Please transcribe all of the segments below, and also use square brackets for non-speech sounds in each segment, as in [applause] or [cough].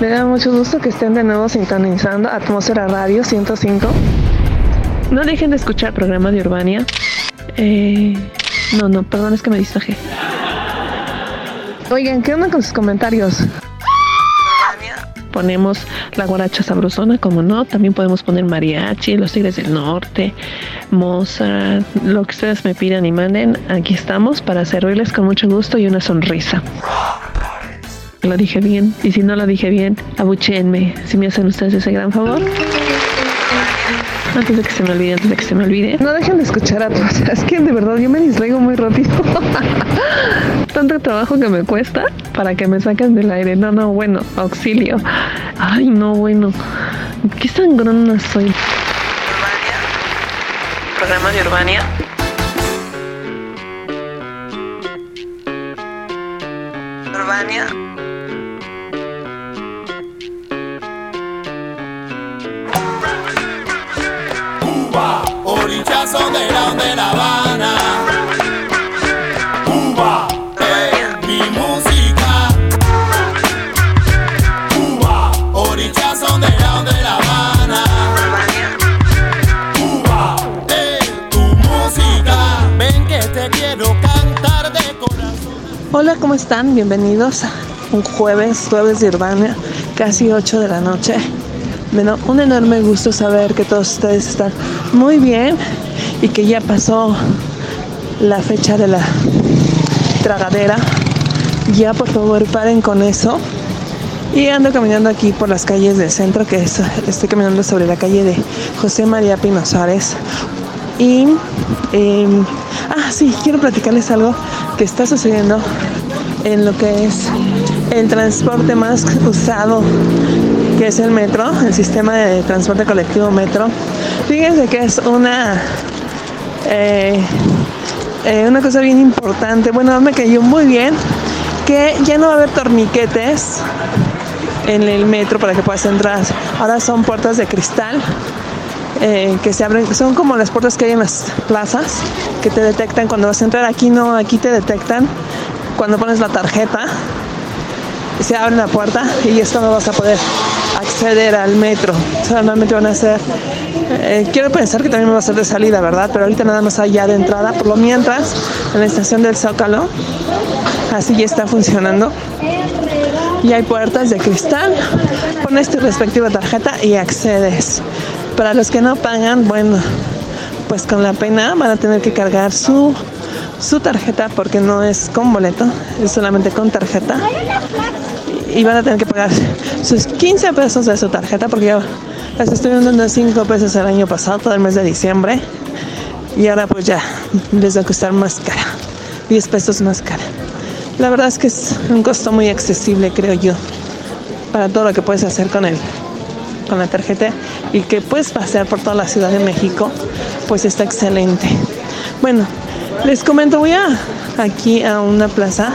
Me da mucho gusto que estén de nuevo sintonizando Atmósfera Radio 105. No dejen de escuchar programa de Urbania. Eh, no, no, perdón, es que me distraje. Oigan, ¿qué onda con sus comentarios? Ponemos la guaracha sabrosona, como no. También podemos poner mariachi, los tigres del norte, Mozart, lo que ustedes me pidan y manden. Aquí estamos para servirles con mucho gusto y una sonrisa. Lo dije bien. Y si no lo dije bien, abuchenme. Si me hacen ustedes ese gran favor. Antes de que se me olvide, antes de que se me olvide. No dejen de escuchar a todos. [laughs] Es que de verdad yo me distraigo muy rápido. [laughs] Tanto trabajo que me cuesta para que me saquen del aire. No, no, bueno, auxilio. Ay, no, bueno. Qué sangrona soy. Programa de Urbania. Urbania. Cuba, orillazo de la de La Habana. Cuba, es mi música. Cuba, orillazo de la de La Habana. Cuba, es tu música. Ven que te quiero cantar de corazón. Hola, ¿cómo están? Bienvenidos a un jueves, jueves de Urbania, casi 8 de la noche. Bueno, un enorme gusto saber que todos ustedes están muy bien y que ya pasó la fecha de la tragadera. Ya por favor paren con eso. Y ando caminando aquí por las calles del centro, que es- estoy caminando sobre la calle de José María Pino Suárez. Y, eh, ah, sí, quiero platicarles algo que está sucediendo en lo que es el transporte más usado, que es el metro, el sistema de transporte colectivo metro. Fíjense que es una, eh, eh, una cosa bien importante. Bueno, me cayó muy bien que ya no va a haber torniquetes en el metro para que puedas entrar. Ahora son puertas de cristal eh, que se abren, son como las puertas que hay en las plazas que te detectan cuando vas a entrar. Aquí no, aquí te detectan cuando pones la tarjeta. Se abre la puerta y esto no vas a poder acceder al metro. Solamente van a ser, eh, quiero pensar que también va a ser de salida, ¿verdad? Pero ahorita nada más allá de entrada. Por lo mientras, en la estación del Zócalo, así ya está funcionando y hay puertas de cristal. Pones tu respectiva tarjeta y accedes. Para los que no pagan, bueno, pues con la pena van a tener que cargar su, su tarjeta porque no es con boleto, es solamente con tarjeta. Y van a tener que pagar sus 15 pesos de su tarjeta porque ya las estuvieron dando 5 pesos el año pasado, todo el mes de diciembre. Y ahora pues ya les va a costar más cara, 10 pesos más cara. La verdad es que es un costo muy accesible, creo yo, para todo lo que puedes hacer con el, con la tarjeta y que puedes pasear por toda la Ciudad de México, pues está excelente. Bueno, les comento, voy a aquí a una plaza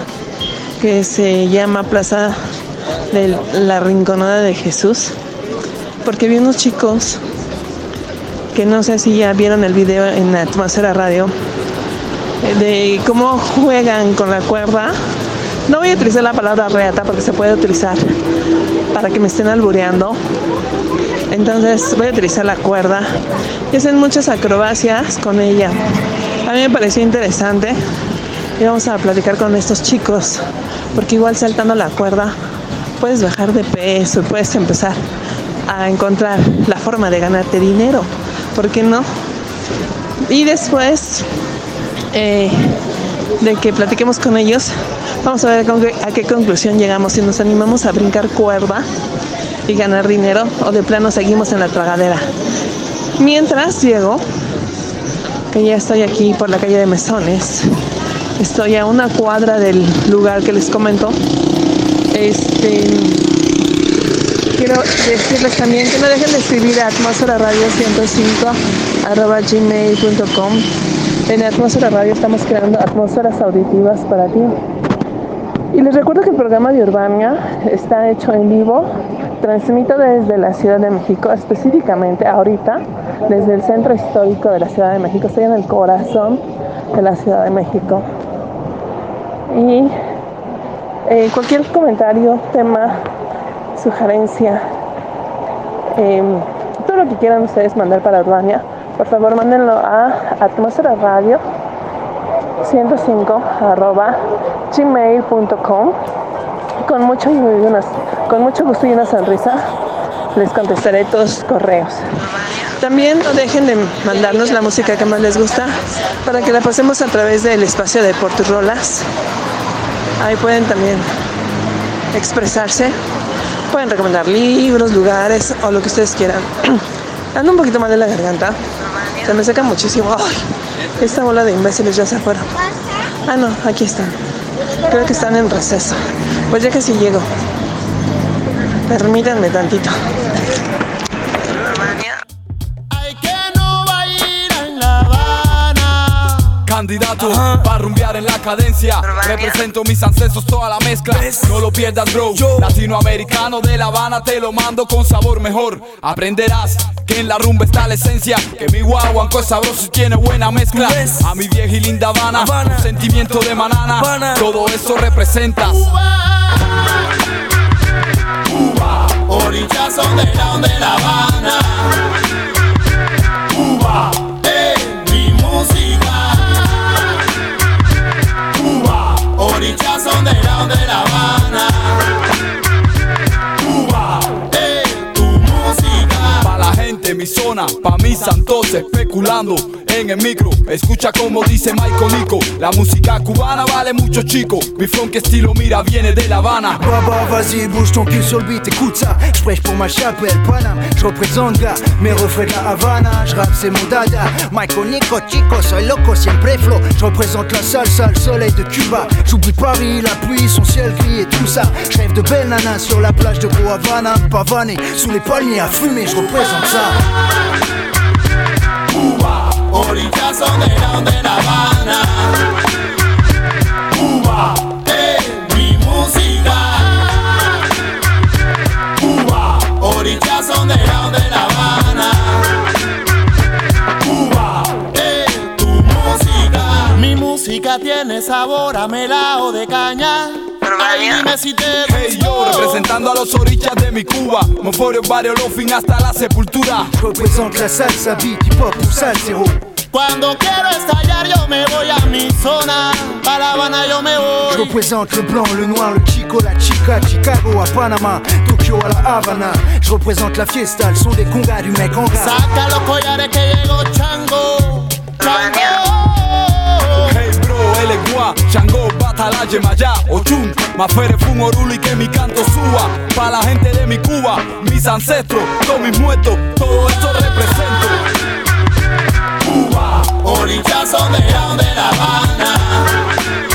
que se llama Plaza de la Rinconada de Jesús, porque vi unos chicos que no sé si ya vieron el video en la Atmósfera Radio de cómo juegan con la cuerda. No voy a utilizar la palabra reata porque se puede utilizar para que me estén albureando. Entonces voy a utilizar la cuerda y hacen muchas acrobacias con ella. A mí me pareció interesante y vamos a platicar con estos chicos porque igual saltando la cuerda puedes bajar de peso puedes empezar a encontrar la forma de ganarte dinero. ¿Por qué no? Y después eh, de que platiquemos con ellos, vamos a ver a qué conclusión llegamos, si nos animamos a brincar cuerda y ganar dinero o de plano seguimos en la tragadera. Mientras llego, que ya estoy aquí por la calle de Mesones, estoy a una cuadra del lugar que les comento. Este, quiero decirles también que no dejen de escribir a atmósfera radio 105 arroba gmail.com. En Atmósfera Radio estamos creando atmósferas auditivas para ti. Y les recuerdo que el programa de Urbania está hecho en vivo. Transmito desde la Ciudad de México, específicamente ahorita, desde el centro histórico de la Ciudad de México. Estoy en el corazón de la Ciudad de México. Y eh, cualquier comentario, tema, sugerencia, em, todo lo que quieran ustedes mandar para Urbania, por favor mándenlo a atmósfera radio 105 arroba gmail.com con mucho, con mucho gusto y una sonrisa les contestaré todos sus correos. También no dejen de mandarnos la música que más les gusta para que la pasemos a través del espacio de Porturolas. Ahí pueden también expresarse. Pueden recomendar libros, lugares o lo que ustedes quieran. [clears throat] Ando un poquito mal de la garganta. Se me seca muchísimo. esta bola de imbéciles ya se fueron. Ah, no, aquí están. Creo que están en receso. Pues ya sí llego. Permítanme tantito. Candidato para rumbear en la cadencia. Represento mis ancestros, toda la mezcla. No lo pierdas, bro. Latinoamericano de La Habana, te lo mando con sabor mejor. Aprenderás que en la rumba está la esencia. Que mi guaguanco es sabroso y tiene buena mezcla. A mi vieja y linda Habana, sentimiento de manana. Todo eso representa. Cuba, orillas underground de La Habana. Cuba, es mi música. De La Habana. Mi zona, pa' mis santos especulando en el micro. Escucha como dice Michael Nico. La música cubana vale mucho, chico. Mi funk estilo, mira, viene de La Habana. Baba, vas-y, bouge ton cul sur le beat, écoute ça. Je prêche pour ma chapelle, Paname. Je représente gars, mes refrains de la Havana. Je rappe, c'est mon dada. Michael Nico, chico, soy loco, siempre flow. Je représente la salsa, le soleil de Cuba. J'oublie Paris, la pluie, son ciel gris et tout ça. Je rêve de belles nanas sur la plage de Havana. Pavané, sous les palmiers à fumer, je représente ça. Cuba, orillas underground de La Habana. Cuba, es mi música. Cuba, orillas underground de La Habana. Cuba, es tu música. Mi música tiene sabor a melao de caña. Ay, dime si te Hey yo, representando a los orillas de mi Cuba. Moforio, barrio, fin hasta la sepultura. Je représente la salsa, beat, hip hop ou salsero. Cuando quiero estallar yo me voy a mi zona, para La Habana yo me Je voy. représente le blanc, le noir, le chico, la chica, Chicago à Panama, Tokyo à la Havana. Je représente la fiesta, le son des congas du mec en gras. Saca los collares que llegó Chango, Chango. Hey bro, él es gua, Chango, Batala, Yemayá, Ochun, Mafere, Fun, Orulu y que mi canto suba. Pa' la gente de mi Cuba, mis ancestros, todos mis muertos, todo esto represento. Cuba, orillas underground de La Habana.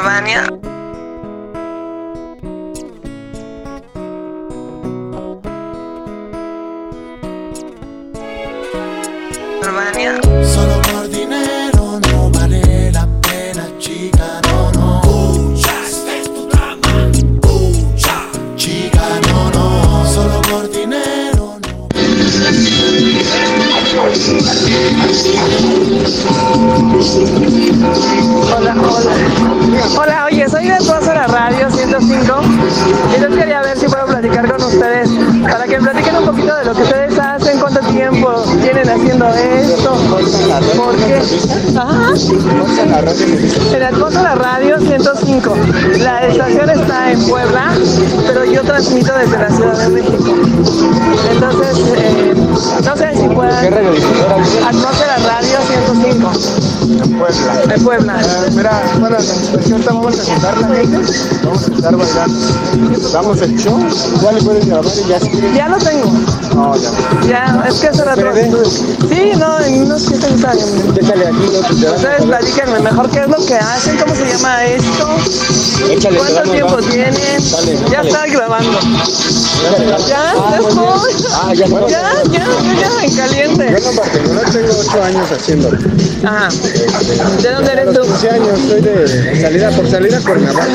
Urbania. En la Radio 105. La estación está en Puebla, pero yo transmito desde la Ciudad de México. Entonces, eh, no sé si puedan. Alfonso la Radio 105. En Puebla. En Puebla. Eh, mira, bueno, ahorita vamos a la gente, vamos a estar bailando. Damos el show, igual le puedes grabar y ya. Ya lo tengo. No, ya. Ya, es que hace rato. Sí, no, en unos 15 Déjale aquí, no te Ustedes platíquenme mejor qué es lo que hacen, cómo se llama esto, Échale, cuánto tiempo va. tienen. Dale, Ya dale. está grabando. Ya. Ah, ya está. Ya, ya, ya, ya, en caliente. Yo en particular tengo 8 años haciéndolo. Ajá. ¿De dónde eres tú? los 15 años soy de salida por salida Cuernavaca.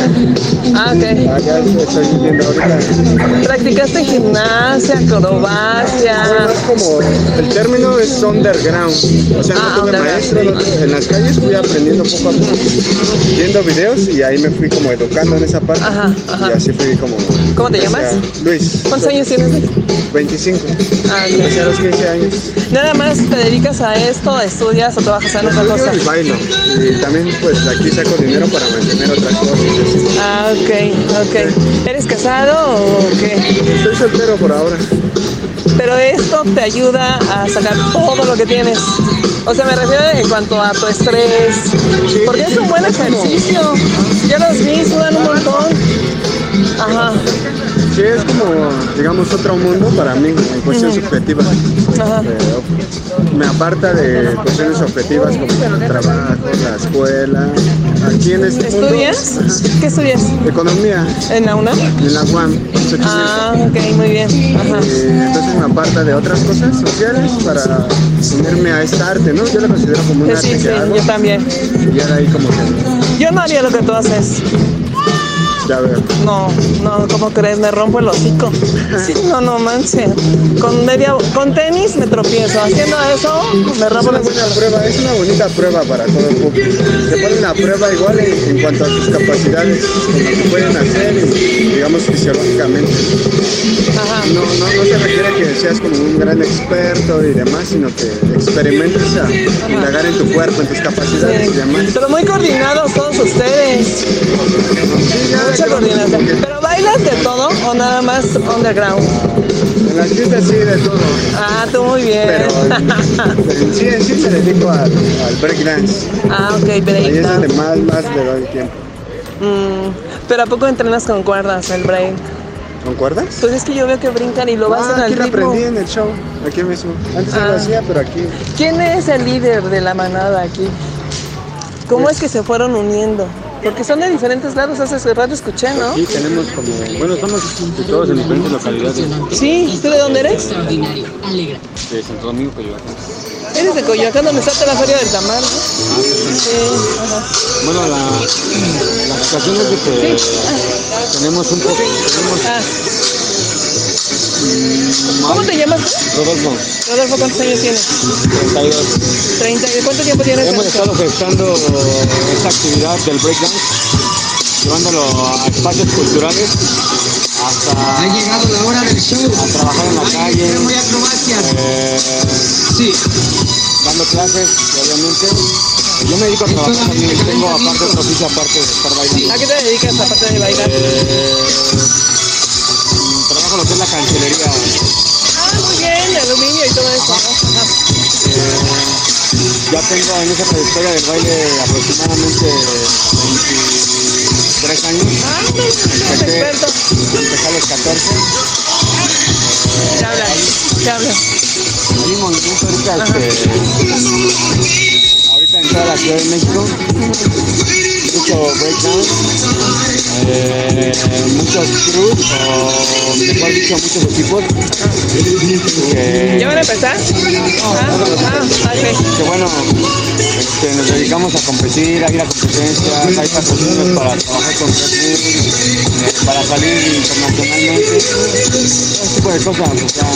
Ah, ok. Allá estoy viviendo ahorita. ¿Practicaste gimnasia, acrobacia? Es como el término es underground, o sea, Ah, no tuve maestro, no tuve- en las calles fui aprendiendo poco a poco, viendo videos y ahí me fui como educando en esa parte Ajá, ajá. y así fui como... ¿Cómo te llamas? Luis. ¿Cuántos años tienes? 25, Ah, empecé a ok. los 15 años. ¿Nada más te dedicas a esto, estudias o trabajas otra cosa? Y bailo y también pues aquí saco dinero para mantener otras cosas. Ah, ok, ok. ¿Eres casado o qué? Estoy soltero por ahora. Pero esto te ayuda a sacar todo lo que tienes. O sea, me refiero en cuanto a tu estrés. Porque es un buen ejercicio. Ya los vi, sudan un montón. Ajá, Sí, es como, digamos, otro mundo para mí en ajá. Eh, me aparta de cuestiones objetivas como el trabajo, la escuela. Aquí en este mundo, ¿Estudias? ¿Qué estudias? economía ¿En la UNAM? en la UAM. Ah, ok, muy bien. Ajá. Eh, entonces me aparta de otras cosas sociales para unirme a esta arte, ¿no? Yo lo considero como un arte Sí, sí, que hago yo también. y de ahí como que Yo no haría lo que tú haces. Ya veo. No, no, ¿cómo crees? Me rompo el hocico. Sí, no, no manches. Con media, con tenis me tropiezo. Haciendo eso, me Es rompo una el buena hocico. prueba, es una bonita prueba para todo el público. Se ponen a prueba igual en, en cuanto a sus capacidades, con lo que pueden hacer, digamos, fisiológicamente. Ajá. No, no, no se requiere que seas como un gran experto y demás, sino que experimentes a indagar en tu cuerpo, en tus capacidades y demás. Pero muy coordinados todos ustedes. Sí, ya Mucha coordinación. ¿Pero bailas de todo o nada más underground? En las fiestas sí, de todo. Ah, tú muy bien. Pero en, [laughs] en sí, en sí me dedico al, al breakdance. ah, ok, Ahí es donde más, más le doy tiempo. Mm, pero ¿a poco entrenas con cuerdas el break? ¿Concuerdas? Pues es que yo veo que brincan y lo Ah, hacen al aquí lo ritmo. aprendí en el show, aquí mismo. Antes no Ah. lo hacía, pero aquí. ¿Quién es el líder de la manada aquí? ¿Cómo es que se fueron uniendo? Porque son de diferentes lados, hace rato escuché, ¿no? Aquí tenemos como, bueno, estamos todos en diferentes localidades Sí, ¿tú de dónde eres? de Santo Domingo, Coyoacán. Eres de Coyoacán, donde está la feria del tamal, ¿no? Sí, ajá. Bueno, la, la situación es de que tenemos un poco, tenemos Ah. ¿Cómo te llamas? tú? Rodolfo, Rodolfo, ¿cuántos años tienes? 32. 30. ¿Y cuánto tiempo tienes? Hemos estado gestando esta actividad del breakdance, llevándolo a espacios culturales, hasta Ha llegado la hora del show. a trabajar en la calle, Muy acrobacias. eh, Sí. dando clases, obviamente. Yo me dedico a trabajar también, tengo aparte otro oficio aparte de estar bailando. ¿A qué te dedicas aparte de bailar? Eh, lo que es la cancelería. Ah, muy bien, aluminio y todo eso. Ajá. Ya tengo en esa trayectoria del baile aproximadamente 23 años. Ah, eres experto. Empecé a los 14. ¿Qué hablan? ¿Qué hablan? Movimiento ahorita, en toda la Ciudad de México. Mucho breakdance, eh, muchos crews, o mejor dicho, muchos equipos. que- ¿Ya van a empezar? Ah, ah, que bueno, este, nos dedicamos a competir, a ir a competencias, hay patrocinios para trabajar con eh, para salir internacionalmente, ese tipo de cosas, o sea,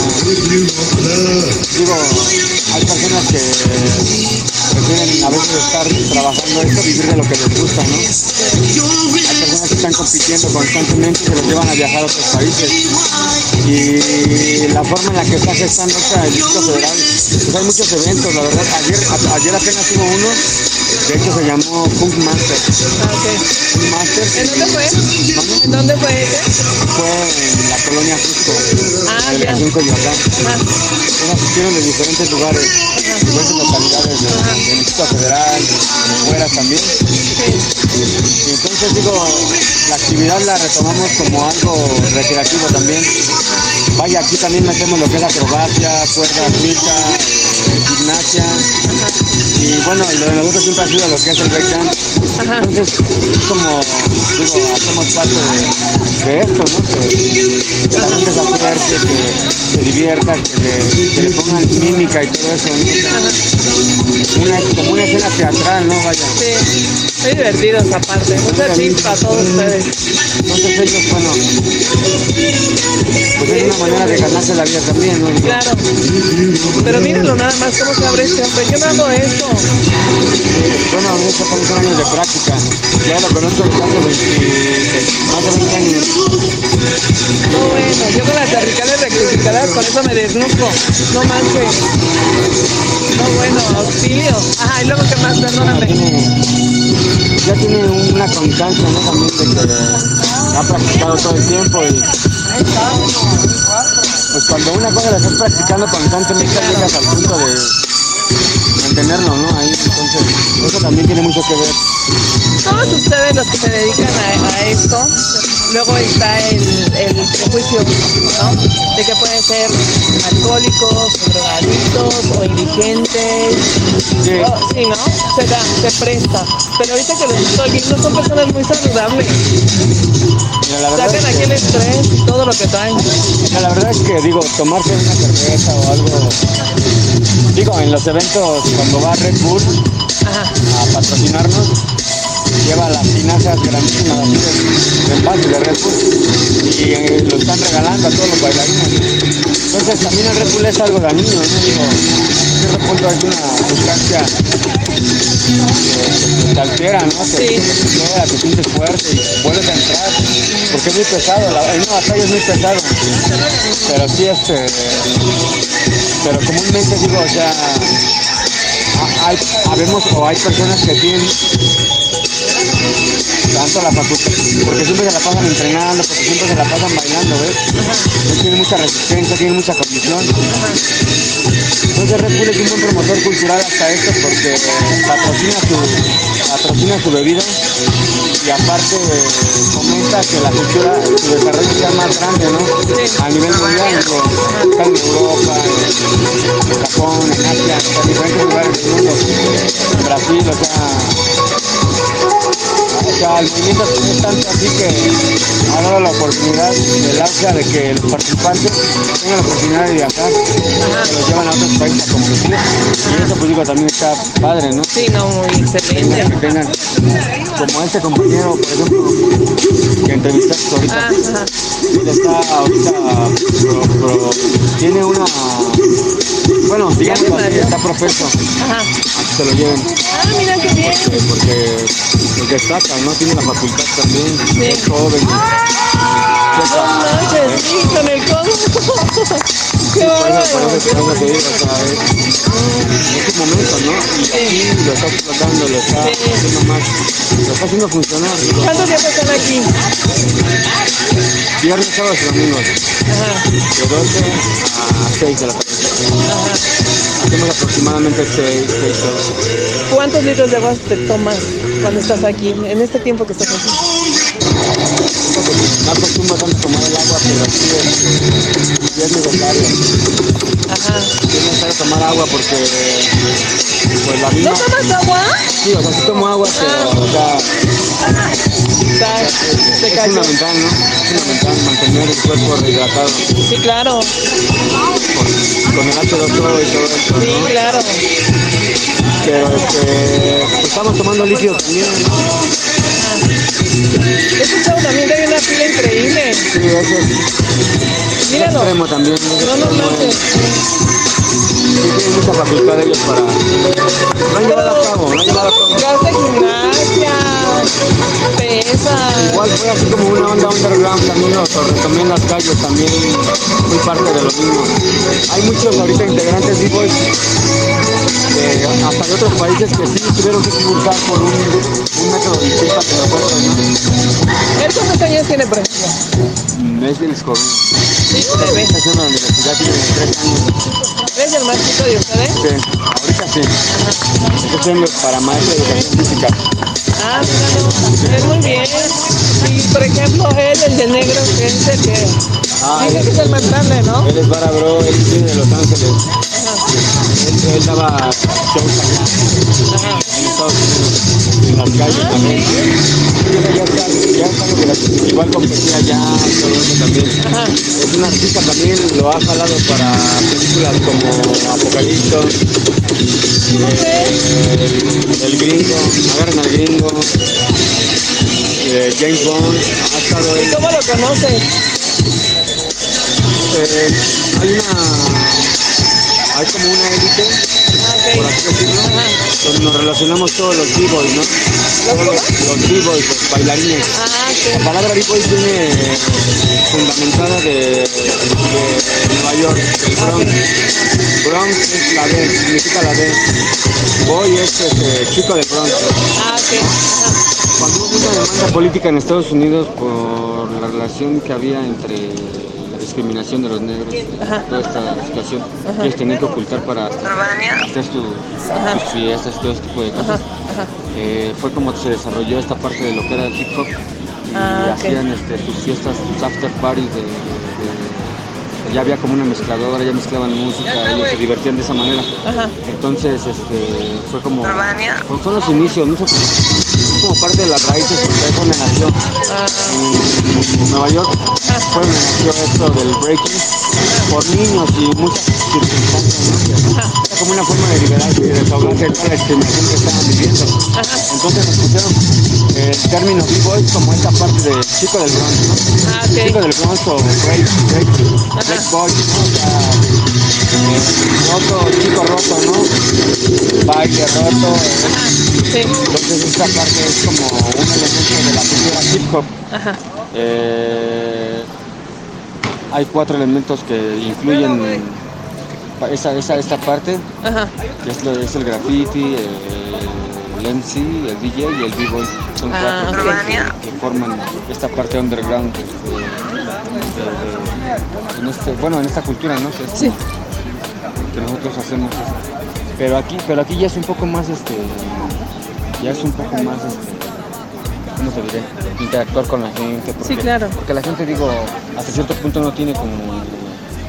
digo, hay personas que prefieren a veces estar trabajando esto, vivir de lo que les gusta, ¿no? Hay personas que están compitiendo constantemente, se los llevan a viajar a otros países. Y la forma en la que está gestando esta Distrito Federal, pues hay muchos eventos, la verdad. Ayer, ayer apenas hubo uno, de hecho se llamó Kung Master. Ah. Kung Master ¿En dónde fue? ¿Dónde? ¿En dónde fue ese? fue en la colonia Jusco, Ah, en ya. Región Coyoacán. Ajá. Entonces asistieron de diferentes lugares, diferentes localidades de- Distrito Federal, de fuera también. Y entonces digo, la actividad la retomamos como algo recreativo también. Vaya, aquí también metemos lo que es acrobacia, cuerda eh, gimnasia. Y bueno, lo de nosotros siempre ha sido lo que es el breakdance. Entonces, es como, digo, hacemos parte de, de esto, ¿no? Que, que la gente se acerque, que se divierta, que le, que le pongan mímica y todo eso. ¿no? Una, como una escena teatral, ¿no? Vaya. Sí. Muy divertidos aparte. Mucha chispa a todos ustedes. Entonces ellos, bueno, pues es una manera de ganarse la vida también, ¿no? Claro. Pero mírenlo nada más cómo se abre este hombre. Yo no hago eso. Bueno, estos son años de práctica. Ya lo conozco desde hace 20, más de 20 años. No bueno, yo con las cervicales rectificadas con eso me desnuco. No que. No bueno, auxilio. Ajá, y luego qué más, perdóname. Ya tiene una constancia, ¿no? También de que ha practicado todo el tiempo y pues cuando una cosa la estás practicando constantemente llegas al punto de mantenerlo, ¿no? Ahí, entonces, eso también tiene mucho que ver. Todos ustedes los que se dedican a, a esto, luego está el, el prejuicio, ¿no? De que pueden ser alcohólicos, drogadictos o indigentes. Sí. Oh, sí, ¿no? Se da, se presta. Pero ahorita que los estoy viendo son personas muy saludables. Mira, la Sacan es aquí el estrés y todo lo que traen. mira, la verdad es que, digo, tomarse una cerveza o algo, digo, en los eventos cuando va Red Bull Ajá. a patrocinarnos, lleva las tinazas grandísimas así de, de envase de Red Bull y eh, lo están regalando a todos los bailarines. Entonces también el Red Bull es algo dañino, ¿no? Digo, cierto punto es una sustancia que, que te altera, ¿no? Sí. te te sientes fuerte y vuelves a entrar, porque es muy pesado, la, en una batalla es muy pesado, pero sí este, pero comúnmente digo, o sea, ha- hay, o hay personas que tienen tanto la facultad, porque siempre se la pasan entrenando, porque siempre se la pasan bailando, ¿ves? Ellos tienen mucha resistencia, tienen mucha condición. Entonces Red Bull es un buen promotor cultural hasta esto porque patrocina su, patrocina su bebida y aparte eh, fomenta que la cultura, su desarrollo sea más grande, ¿no? A nivel mundial, digo, está en Europa, en Japón, en Asia, en diferentes lugares del mundo, en Brasil, o sea, o sea, el movimiento es tanto así que ha dado la oportunidad del AUCA de que los participantes tengan la oportunidad de viajar, que los llevan a otros países a competir. Y eso pues digo también está padre, ¿no? Sí, no, muy Que excelente. tengan, como este compañero, por ejemplo, que entrevistaste ahorita, Ah, él está ahorita, pro- pro- tiene una, bueno, digamos mareó. está propenso Ajá. a que se lo lleven. Ah, mira qué bien. Eh, porque pues, destaca, ¿no? Tiene la facultad también, Sí. es joven. No manches, sí, con el codo. Qué Por eso, por bárbaro. eso, por eso te digo, o sea, es, es un momento, ¿no? Y aquí lo está explotando, lo está Sí. haciendo más, lo está haciendo funcionar. digo, ¿Cuántos días están aquí? Viernes, sábados y domingos, de 12 a 6 de la tarde. Hacemos aproximadamente 6, 6 horas. ¿Cuántos litros de agua te tomas cuando estás aquí, en este tiempo que estás aquí? No acostumbro tanto a tomar el agua, pero sí es, sí es necesario. Ajá. Sí es necesario tomar agua porque pues la ¿No tomas agua? Sí, o sea, sí tomo agua, pero o sea, Está, se es cayó. fundamental, ¿no? Es fundamental mantener el cuerpo rehidratado Sí, claro. con, con el H2O y todo eso, Sí, ¿no? claro. Pero este, pues, estamos tomando líquido también, ¿no? Este chavo también tiene una pila increíble. Sí, es Míralo. extremo también. No, no Sí, tienen mucha facultad ellos para... Lo han llevado a cabo, lo han llevado a cabo. Gas de gimnasia, esa... Igual fue así como una onda underground, también retomé en las calles, también muy parte de lo mismo. Hay muchos ahorita integrantes de- hasta de otros países que sí tuvieron que cursar por un, un método distinto que nosotros, ¿no? ¿Él cuántos años tiene, por ejemplo? Es del Escobar. Sí. Está haciendo la universidad, tiene tres años. ¿Eres el más chico de ustedes? Sí, ahorita sí. Estoy estudiando para maestro de educación física. Ah, es muy bien. Y por ejemplo, él, el de negro, que es el que... Ah, Dice que es el más grande, ¿no? él es Vara Bro, él viene de Los Ángeles. Él, él daba shows en Estados Unidos, las calles también. Ya ya igual competía allá, todo eso también. Es un artista también, lo ha jalado para películas como Apocalipto, el, gringo, agarran al gringo, James Bond, ha estado. ¿Cómo lo conoces? Eh, hay una hay como una élite. Ah, por ok. así decirlo. Donde nos relacionamos todos los b-boys ¿no? Todos los, los b-boys, los bailarines. Ah, la ok. palabra b-boy viene fundamentada de, de Nueva York del Bronx. Bronx es la D, significa la D. Boy es este, chico del Bronx. Ah, cuando hubo una demanda política en Estados Unidos por la relación que había entre la discriminación de los negros, toda esta situación, ellos tenían que ocultar para hacer sus, sus fiestas y todo este tipo de cosas. Eh, fue como se desarrolló esta parte de lo que era el hip hop y Ah, hacían este, sus fiestas, sus after parties de- ya había como una mezcladora, ya mezclaban música, ellos se divertían de esa manera. Ajá. Entonces, este, fue como, fue- son los inicios, ¿no? Fue como parte de las raíces, porque ahí fue donde nació Ah, en Nueva York, fue donde nació esto del breaking por niños y muchas circunstancias, ¿no? Como una forma de liberarse y de desahogarse de toda la discriminación que estaban viviendo. Entonces nos pusieron eh, el término b-boy como esta parte de chico del Bronx, ¿no? Ah, ok. Chico del Bronx o break, break, break boy, ¿no? O sea, eh, roto, chico roto, ¿no? Baile roto. eh. sí. Entonces esta parte es como un elemento de la cultura hip hop. Ajá. Eh, hay cuatro elementos que influyen esa, esa, esta parte, Ajá. que es, lo- es el graffiti, el, el MC, el DJ y el b-boy. Son Ah, cuatro ok. que, que forman esta parte underground. de- de- en este, bueno, en esta cultura, ¿no? Que, es- Sí. que nosotros hacemos. esto. Pero aquí, pero aquí ya es un poco más, este, ya es un poco más, este, ¿cómo te diré? Interactuar con la gente. Porque, Sí, claro. Porque la gente, digo, hasta cierto punto no tiene como...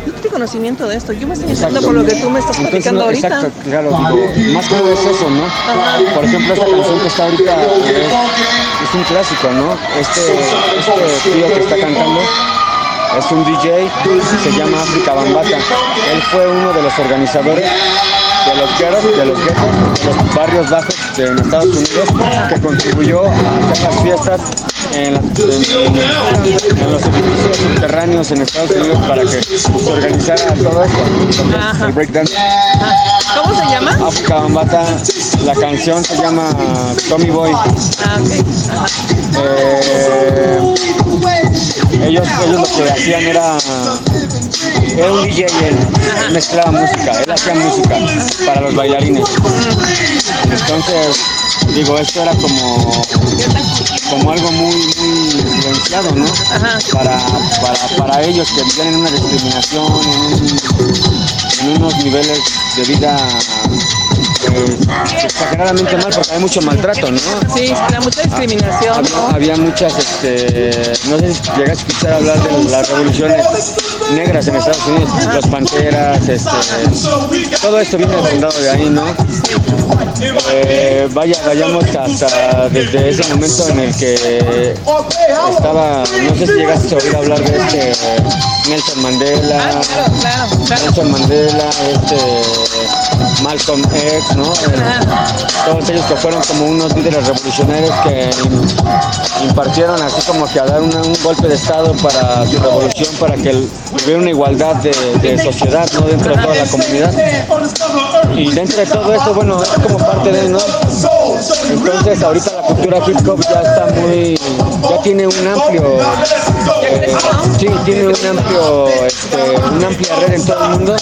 Yo tengo conocimiento de esto. Yo me estoy Exacto. por lo que tú me estás Entonces, platicando no, ahorita. Exacto, claro, digo, más que nada es eso, ¿no? Por ejemplo, esta canción que está ahorita es, es un clásico, ¿no? Este, este tío que está cantando es un DJ, se llama África Bambata. Él fue uno de los organizadores de los guetos, de los guetos, de los barrios bajos de Estados Unidos, que contribuyó a hacer las fiestas en, las- en- en los edificios subterráneos en Estados Unidos para que se organizara todo esto, Ajá. el breakdance. ¿Cómo se llama? África Bambata, la canción se llama Tommy Boy. Ah, ok. Ajá. Eh, ellos, ellos lo que hacían era, era un DJ, él mezclaba música, él hacía música para los bailarines. Entonces, digo, esto era como, como algo muy, muy influenciado, ¿no? Ajá. Para, para, para ellos que vivían en una discriminación, en, un- en unos niveles de vida exageradamente mal, porque hay mucho maltrato, ¿no? Sí, da mucha discriminación. Había, había muchas, este, no sé si llegas a escuchar hablar de las revoluciones negras en Estados Unidos, los panteras, este, todo esto viene fundado de ahí, ¿no? Eh, vaya, vayamos hasta desde ese momento en el que estaba, no sé si llegaste a oír hablar de este Nelson Mandela, claro. Nelson Mandela, este Malcolm X, ¿no? Eh, todos ellos que fueron como unos líderes revolucionarios que im- impartieron así como que a dar un golpe de estado para su revolución, para que hubiera una igualdad de, sociedad, ¿no? Dentro de toda la comunidad. Y dentro de todo eso, bueno, es como parte de, ¿no? Entonces ahorita la cultura hip hop ya está muy, ya tiene un amplio, eh, sí, tiene un amplio, este, una amplia red en todo el mundo,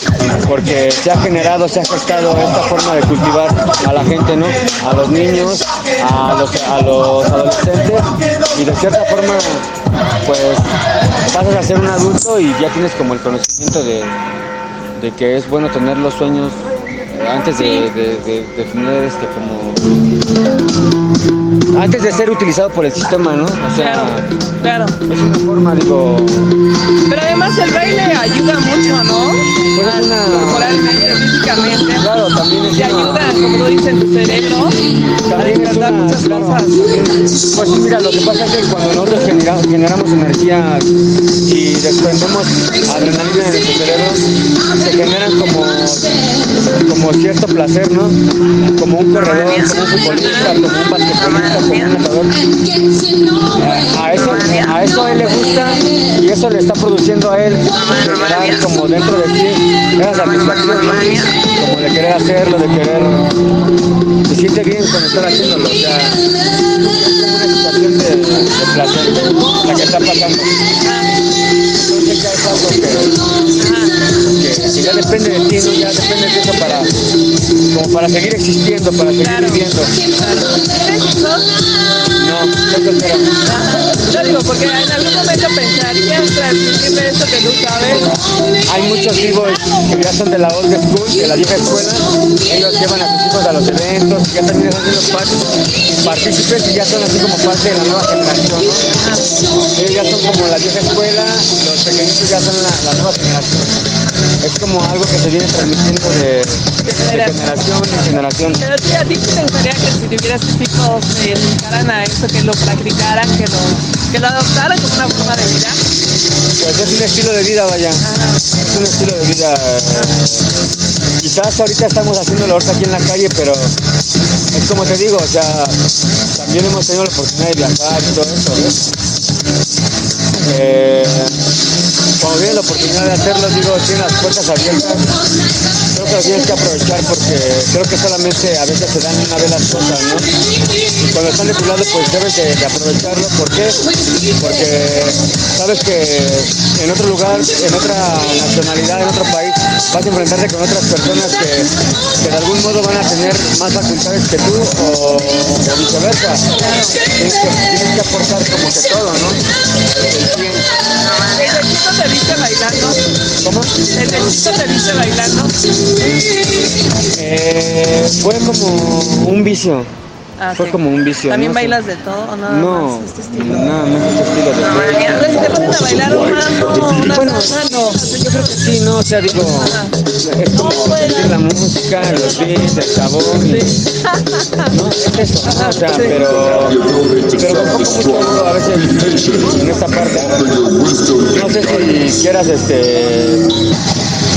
porque se ha generado, se ha gestado esta forma de cultivar a la gente, ¿no? A los niños, a los, a los adolescentes, y de cierta forma, pues pasas a ser un adulto y ya tienes como el conocimiento de, de que es bueno tener los sueños antes de, de, de- de tener este como antes de ser utilizado por el sistema, ¿no? O sea, Claro. es una forma, digo, Pero además el baile ayuda mucho, ¿no? pues es una Corporalmente, físicamente. claro, también es Te una- ayuda, como tú dices, tu cerebro También es una, muchas claro, cosas. pues sí, mira, lo que pasa es que cuando nosotros genera- generamos energía y desprendemos adrenalina en nuestro cerebro, se generan como, como cierto placer, ¿no? Como un corredor, como un futbolista, como un basquetbolista, como un nadador. A, eso, a eso a él le gusta y eso le está produciendo a él generar como dentro de sí esa satisfacción, ¿no? Como de querer hacerlo, de querer se siente bien con estar haciéndolo, o sea, es una situación de, de placer la que está pasando. Entonces es algo que, que, ya depende de ti, ¿no? ya depende de eso para, como para seguir existiendo, para seguir viviendo. ¿Tienes hijos? No, no soltero. Yo digo, porque en algún momento pensarías transmitirme esto que tú sabes. Hay muchos vivos que ya son de la old school, de la vieja escuela. Ellos llevan a sus hijos a los eventos, ya también están siendo par- partícipes y ya son así como parte de la nueva generación. ¿no? Ellos ya son como la vieja escuela, los pequeñitos ya son la, la nueva generación. Es como algo que se viene transmitiendo de, de generación en generación. Pero sí, a ti te gustaría que si tuvieras tus hijos se dedicaran a esto, que lo practicaran, que lo, que lo adoptaran como una forma de vida. Pues es un estilo de vida, vaya. Es un estilo de vida. eh, Quizás ahorita estamos haciéndolo ahorita aquí en la calle, pero es como te digo, o sea, también hemos tenido la oportunidad de viajar y todo eso, ¿ves? Eh, cuando tienes la oportunidad de hacerlo, digo, tienes las puertas abiertas, creo que lo tienes que aprovechar porque creo que solamente a veces se dan una vez las cosas, ¿no? Y cuando están de tu pues debes de, de aprovecharlo. ¿Por qué? Porque sabes que en otro lugar, en otra nacionalidad, en otro país, vas a enfrentarte con otras personas que, que de algún modo van a tener más facultades que tú o, viceversa. Tienes que, tienes que aportar como que todo, ¿no? El. ¿El chico te viste bailando? ¿Cómo? ¿El chico te viste bailando? Eh, fue como un vicio. Ah, Fue como un vicio. ¿También ¿no? bailas de todo o nada No, más este estilo? nada más este estilo de Ahora si te ponen a bailar una Bueno, salsa, no, yo creo que sí, no, o sea, digo, es como sentir la música, los beats, el sabor, y- ¿no? Es eso, ¿no? o sea, pero, pero con poco mucho a veces en esta parte, no sé si quieras, este,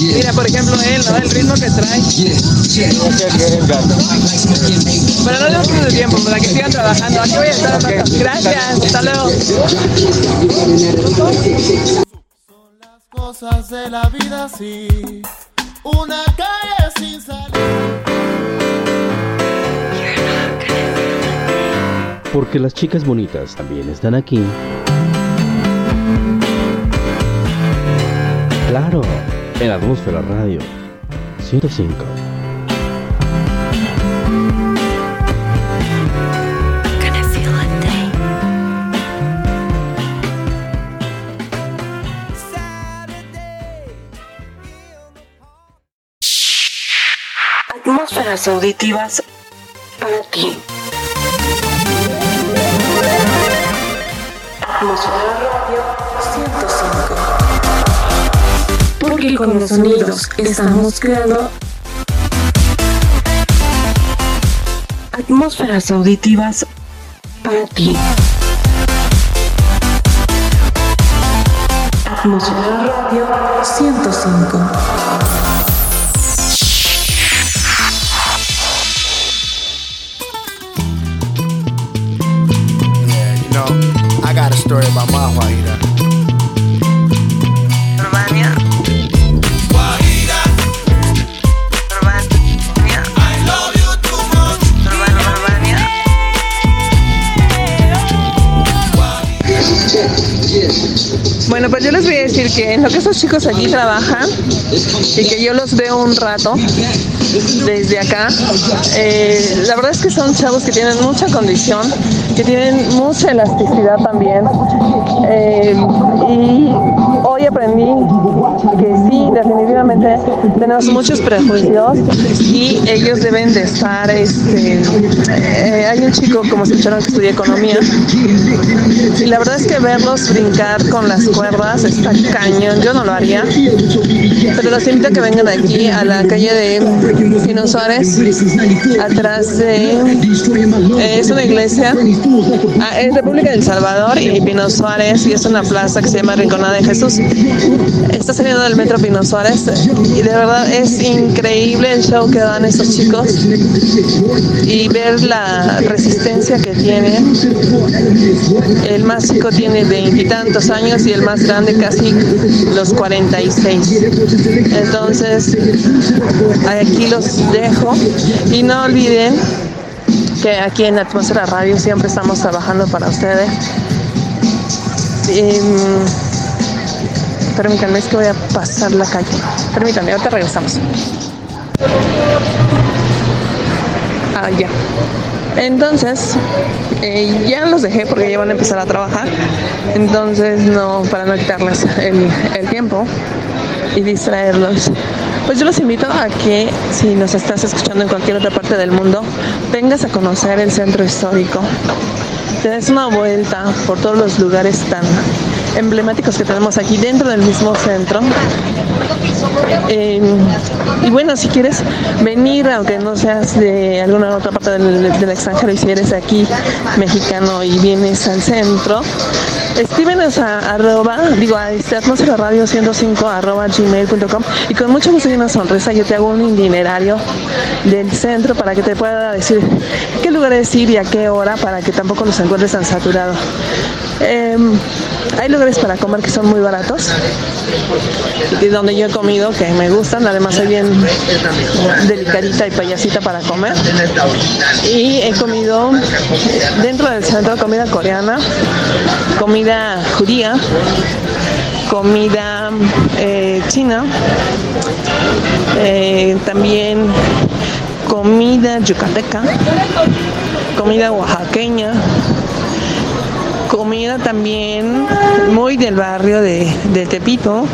Mira, por ejemplo, él, ¿no? El ritmo que trae. Pero no tenemos mucho tiempo para que sigan trabajando. Aquí voy a estar rato. Gracias, hasta luego. Cosas de la vida así. Una calle sin salir. Porque las chicas bonitas también están aquí. Claro, en Atmósfera Radio 105. Atmósferas auditivas para ti. Con los sonidos estamos creando atmósferas auditivas para ti. Atmósfera Radio 105. Yeah, you know, I got a story about my Guajira. Yo les voy a decir que en lo que esos chicos aquí trabajan y que yo los veo un rato desde acá, eh, la verdad es que son chavos que tienen mucha condición, que tienen mucha elasticidad también. Eh, y hoy aprendí que tenemos muchos prejuicios y ellos deben de estar, este, eh, hay un chico, como escucharon, que estudia economía y la verdad es que verlos brincar con las cuerdas está cañón, yo no lo haría, pero los invito a que vengan aquí a la calle de Pino Suárez, atrás de, es una iglesia, ah, es República del Salvador y Pino Suárez y es una plaza que se llama Rinconada de Jesús. Está saliendo del metro Pino Suárez y de verdad es increíble el show que dan estos chicos y ver la resistencia que tienen. El más chico tiene veintitantos años y el más grande casi los 46. Entonces, aquí los dejo y no olviden que aquí en Atmósfera Radio siempre estamos trabajando para ustedes. Mm, permítanme, es que voy a pasar la calle. Permítanme, ahorita regresamos. Ah, ya. Entonces, eh, ya los dejé porque ya van a empezar a trabajar. Entonces, no, para no quitarles el, el tiempo y distraerlos. Pues yo los invito a que si nos estás escuchando en cualquier otra parte del mundo, vengas a conocer el centro histórico. Te des una vuelta por todos los lugares tan emblemáticos que tenemos aquí dentro del mismo centro. Eh, y bueno, si quieres venir, aunque no seas de alguna otra parte del, del extranjero y si eres de aquí mexicano y vienes al centro, escríbenos a arroba, digo a atmósfera radio 105 arroba gmail.com y con mucho gusto y una sonrisa yo te hago un itinerario del centro para que te pueda decir qué lugares ir y a qué hora para que tampoco los encuentres tan saturados. Eh, hay lugares para comer que son muy baratos y donde yo he comido que me gustan, además soy bien delicadita y payasita para comer y he comido dentro del centro comida coreana, comida judía, comida eh, china, eh, también comida yucateca, comida oaxaqueña, comida también muy del barrio de, de Tepito,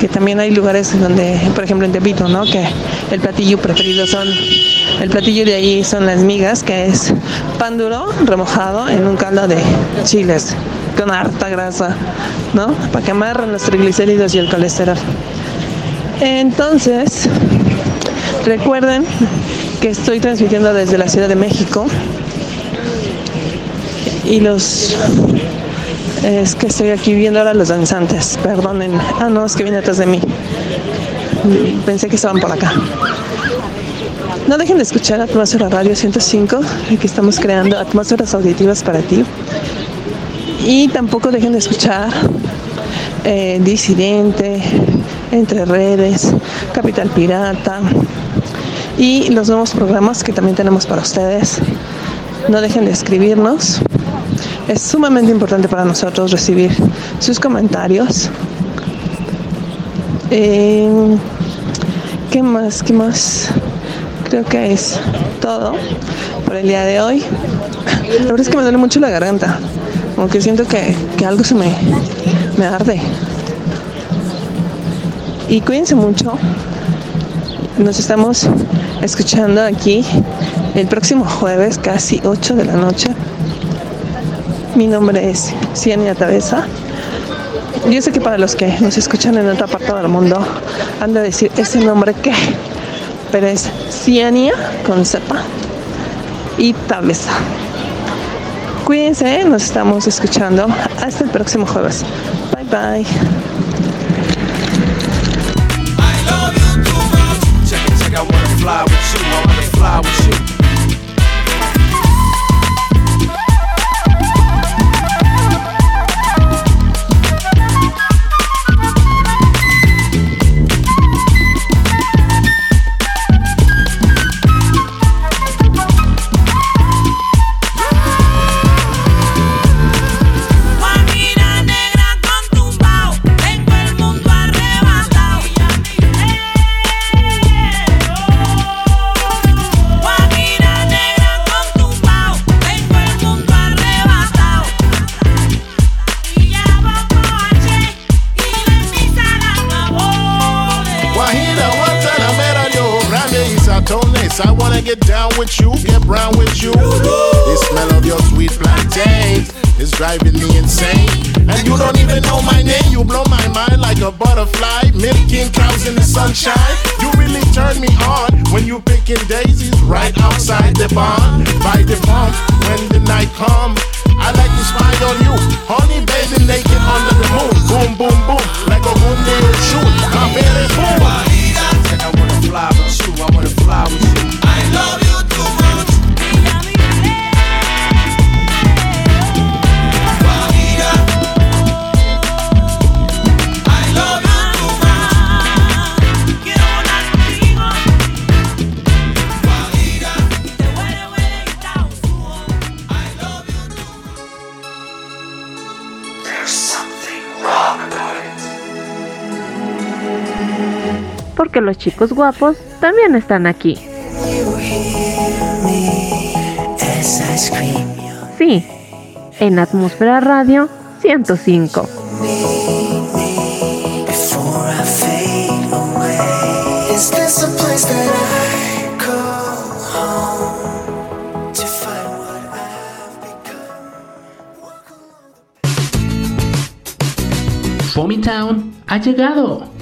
que también hay lugares donde, por ejemplo en Tepito, ¿no? Que el platillo preferido son, el platillo de ahí son las migas, que es pan duro remojado en un caldo de chiles con harta grasa, ¿no? Para que amarren los triglicéridos y el colesterol. Entonces, recuerden que estoy transmitiendo desde la Ciudad de México y los es que estoy aquí viendo ahora los danzantes, perdonen. Ah, no, es que viene atrás de mí. Pensé que estaban por acá. No dejen de escuchar Atmósfera Radio 105, que estamos creando atmósferas auditivas para ti. Y tampoco dejen de escuchar eh, Disidente, Entre Redes, Capital Pirata y los nuevos programas que también tenemos para ustedes. No dejen de escribirnos. Es sumamente importante para nosotros recibir sus comentarios. Eh, ¿Qué más? ¿Qué más? Creo que es todo por el día de hoy. La verdad es que me duele mucho la garganta. Como que siento que, que algo se me, me arde. Y cuídense mucho. Nos estamos escuchando aquí el próximo jueves, casi 8 de la noche. Mi nombre es Ciania Tabeza. Yo sé que para los que nos escuchan en otra parte del mundo han de decir ese nombre que, pero es Ciania con cepa y Tabeza. Cuídense, nos estamos escuchando. Hasta el próximo jueves. Bye bye. porque los chicos guapos también están aquí. Sí, en Atmósfera Radio 105. Vomitown ha llegado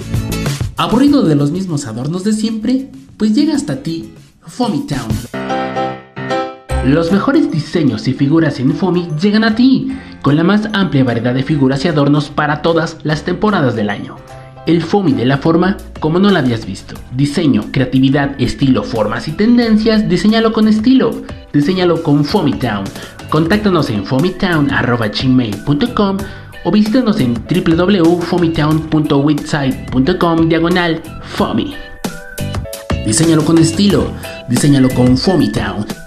Aburrido de los mismos adornos de siempre, pues llega hasta ti Fomitown. Los mejores diseños y figuras en Fomi llegan a ti, con la más amplia variedad de figuras y adornos para todas las temporadas del año. El Fomi de la forma como no la habías visto. Diseño, creatividad, estilo, formas y tendencias, diseñalo con estilo. Diseñalo con Fomitown. Contáctanos en fomitown.gmail.com o visítanos en www.fomitown.website.com diagonal FOMI. Diseñalo con estilo, diseñalo con FOMITown.